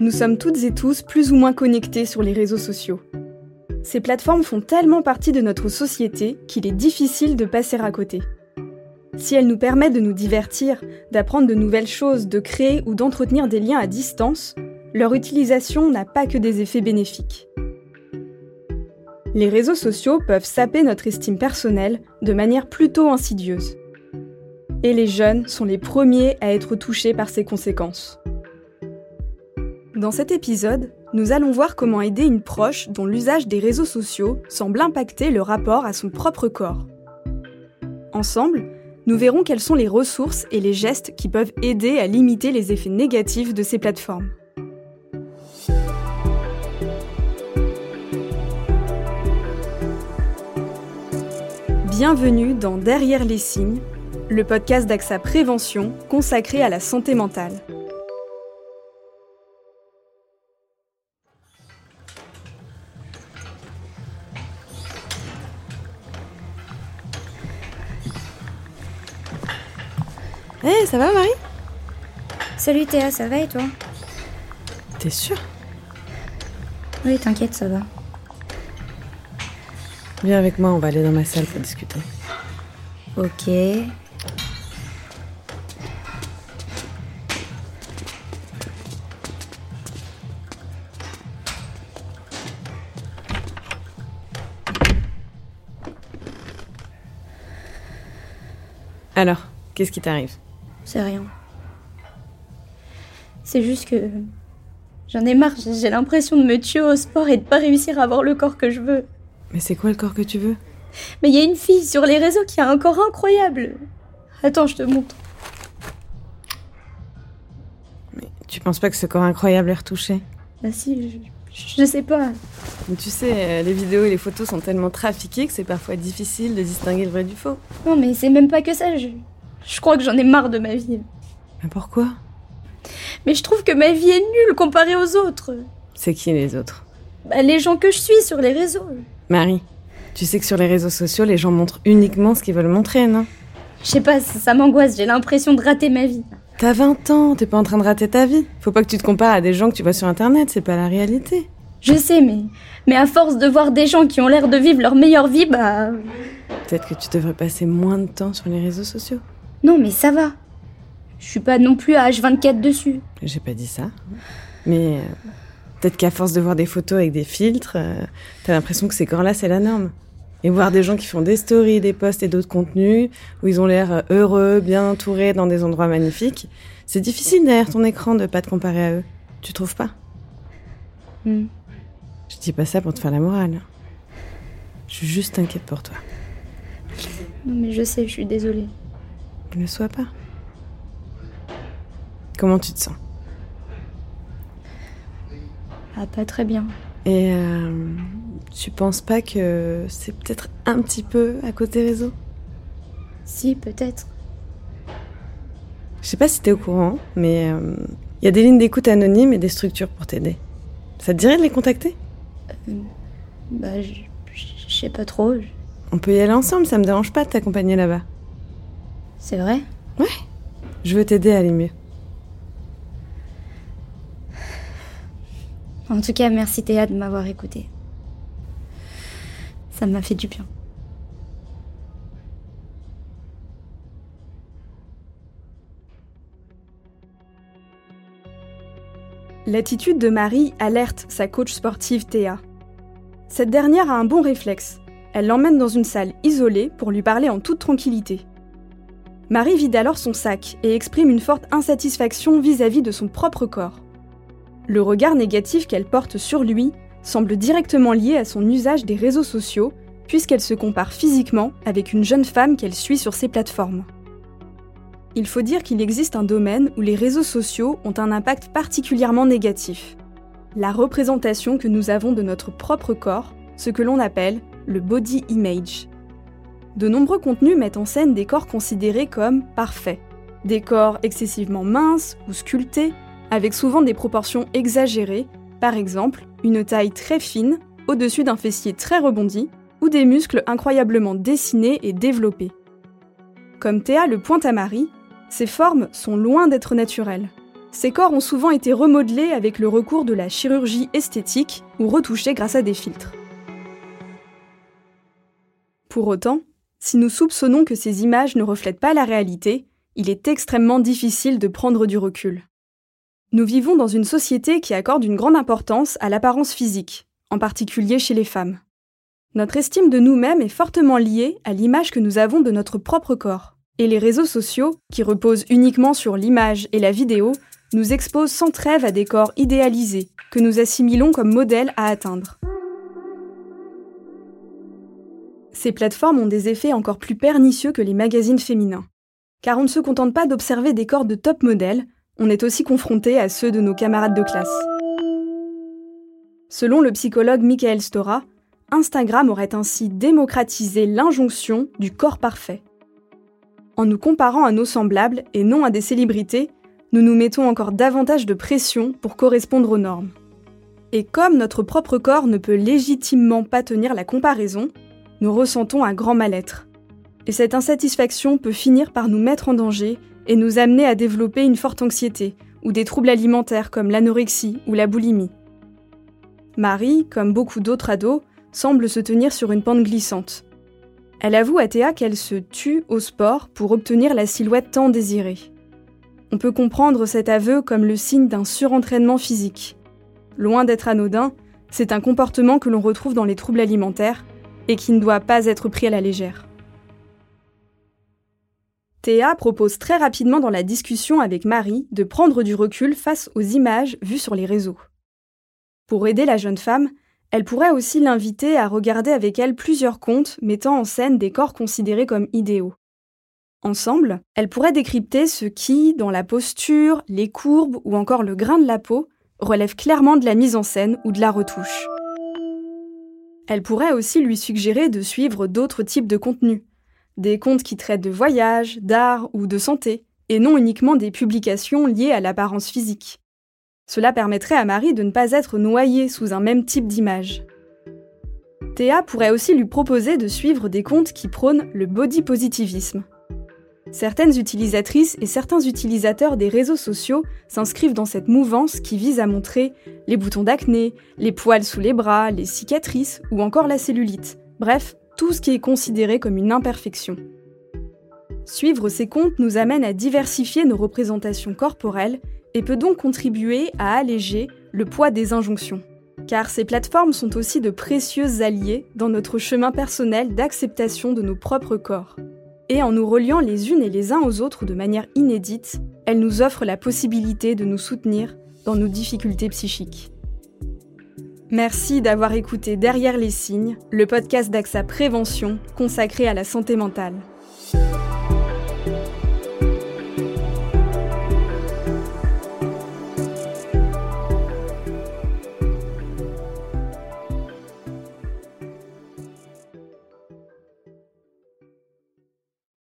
Nous sommes toutes et tous plus ou moins connectés sur les réseaux sociaux. Ces plateformes font tellement partie de notre société qu'il est difficile de passer à côté. Si elles nous permettent de nous divertir, d'apprendre de nouvelles choses, de créer ou d'entretenir des liens à distance, leur utilisation n'a pas que des effets bénéfiques. Les réseaux sociaux peuvent saper notre estime personnelle de manière plutôt insidieuse. Et les jeunes sont les premiers à être touchés par ces conséquences. Dans cet épisode, nous allons voir comment aider une proche dont l'usage des réseaux sociaux semble impacter le rapport à son propre corps. Ensemble, nous verrons quelles sont les ressources et les gestes qui peuvent aider à limiter les effets négatifs de ces plateformes. Bienvenue dans Derrière les signes, le podcast d'AXA Prévention consacré à la santé mentale. Hé, ça va Marie? Salut Théa, ça va et toi? T'es sûre? Oui, t'inquiète, ça va. Viens avec moi, on va aller dans ma salle pour discuter. Ok. Alors, qu'est-ce qui t'arrive? C'est rien. C'est juste que. J'en ai marre, j'ai l'impression de me tuer au sport et de pas réussir à avoir le corps que je veux. Mais c'est quoi le corps que tu veux? Mais il y a une fille sur les réseaux qui a un corps incroyable. Attends, je te montre. Mais tu penses pas que ce corps incroyable est retouché? Bah si, je, je sais pas. Mais Tu sais, euh, les vidéos et les photos sont tellement trafiquées que c'est parfois difficile de distinguer le vrai du faux. Non, mais c'est même pas que ça. Je, je crois que j'en ai marre de ma vie. Mais pourquoi? Mais je trouve que ma vie est nulle comparée aux autres. C'est qui les autres? Bah, les gens que je suis sur les réseaux. Marie, tu sais que sur les réseaux sociaux, les gens montrent uniquement ce qu'ils veulent montrer, non? Je sais pas, ça, ça m'angoisse. J'ai l'impression de rater ma vie. T'as 20 ans, t'es pas en train de rater ta vie. Faut pas que tu te compares à des gens que tu vois sur internet, c'est pas la réalité. Je sais, mais, mais à force de voir des gens qui ont l'air de vivre leur meilleure vie, bah. Peut-être que tu devrais passer moins de temps sur les réseaux sociaux. Non, mais ça va. Je suis pas non plus à H24 dessus. J'ai pas dit ça. Mais euh, peut-être qu'à force de voir des photos avec des filtres, euh, t'as l'impression que ces corps-là, c'est la norme. Et voir des gens qui font des stories, des posts et d'autres contenus, où ils ont l'air euh, heureux, bien entourés dans des endroits magnifiques, c'est difficile derrière ton écran de pas te comparer à eux. Tu trouves pas? Hmm. Je dis pas ça pour te faire la morale. Je suis juste inquiète pour toi. Non, mais je sais, je suis désolée. Ne le sois pas. Comment tu te sens? Ah, pas très bien. Et euh, tu penses pas que c'est peut-être un petit peu à côté réseau? Si, peut-être. Je sais pas si t'es au courant, mais il y a des lignes d'écoute anonymes et des structures pour t'aider. Ça te dirait de les contacter? Bah, je sais pas trop. On peut y aller ensemble, ça me dérange pas de t'accompagner là-bas. C'est vrai? Je veux t'aider à aller mieux. En tout cas, merci Théa de m'avoir écouté. Ça m'a fait du bien. L'attitude de Marie alerte sa coach sportive Théa. Cette dernière a un bon réflexe. Elle l'emmène dans une salle isolée pour lui parler en toute tranquillité. Marie vide alors son sac et exprime une forte insatisfaction vis-à-vis de son propre corps. Le regard négatif qu'elle porte sur lui semble directement lié à son usage des réseaux sociaux, puisqu'elle se compare physiquement avec une jeune femme qu'elle suit sur ces plateformes. Il faut dire qu'il existe un domaine où les réseaux sociaux ont un impact particulièrement négatif. La représentation que nous avons de notre propre corps, ce que l'on appelle le body image. De nombreux contenus mettent en scène des corps considérés comme parfaits. Des corps excessivement minces ou sculptés, avec souvent des proportions exagérées, par exemple une taille très fine au-dessus d'un fessier très rebondi ou des muscles incroyablement dessinés et développés. Comme Théa le pointe à Marie, ces formes sont loin d'être naturelles. Ces corps ont souvent été remodelés avec le recours de la chirurgie esthétique ou retouchés grâce à des filtres. Pour autant, si nous soupçonnons que ces images ne reflètent pas la réalité, il est extrêmement difficile de prendre du recul. Nous vivons dans une société qui accorde une grande importance à l'apparence physique, en particulier chez les femmes. Notre estime de nous-mêmes est fortement liée à l'image que nous avons de notre propre corps. Et les réseaux sociaux, qui reposent uniquement sur l'image et la vidéo, nous exposent sans trêve à des corps idéalisés, que nous assimilons comme modèles à atteindre. Ces plateformes ont des effets encore plus pernicieux que les magazines féminins. Car on ne se contente pas d'observer des corps de top modèles, on est aussi confronté à ceux de nos camarades de classe. Selon le psychologue Michael Stora, Instagram aurait ainsi démocratisé l'injonction du corps parfait. En nous comparant à nos semblables et non à des célébrités, nous nous mettons encore davantage de pression pour correspondre aux normes. Et comme notre propre corps ne peut légitimement pas tenir la comparaison, nous ressentons un grand mal-être. Et cette insatisfaction peut finir par nous mettre en danger et nous amener à développer une forte anxiété ou des troubles alimentaires comme l'anorexie ou la boulimie. Marie, comme beaucoup d'autres ados, semble se tenir sur une pente glissante. Elle avoue à Théa qu'elle se tue au sport pour obtenir la silhouette tant désirée. On peut comprendre cet aveu comme le signe d'un surentraînement physique. Loin d'être anodin, c'est un comportement que l'on retrouve dans les troubles alimentaires et qui ne doit pas être pris à la légère. Théa propose très rapidement dans la discussion avec Marie de prendre du recul face aux images vues sur les réseaux. Pour aider la jeune femme, elle pourrait aussi l'inviter à regarder avec elle plusieurs comptes mettant en scène des corps considérés comme idéaux. Ensemble, elle pourrait décrypter ce qui, dans la posture, les courbes ou encore le grain de la peau, relève clairement de la mise en scène ou de la retouche. Elle pourrait aussi lui suggérer de suivre d'autres types de contenus, des comptes qui traitent de voyage, d'art ou de santé, et non uniquement des publications liées à l'apparence physique. Cela permettrait à Marie de ne pas être noyée sous un même type d'image. Théa pourrait aussi lui proposer de suivre des comptes qui prônent le body positivisme. Certaines utilisatrices et certains utilisateurs des réseaux sociaux s'inscrivent dans cette mouvance qui vise à montrer les boutons d'acné, les poils sous les bras, les cicatrices ou encore la cellulite. Bref, tout ce qui est considéré comme une imperfection. Suivre ces comptes nous amène à diversifier nos représentations corporelles et peut donc contribuer à alléger le poids des injonctions. Car ces plateformes sont aussi de précieux alliés dans notre chemin personnel d'acceptation de nos propres corps. Et en nous reliant les unes et les uns aux autres de manière inédite, elles nous offrent la possibilité de nous soutenir dans nos difficultés psychiques. Merci d'avoir écouté Derrière les signes, le podcast d'AXA Prévention consacré à la santé mentale.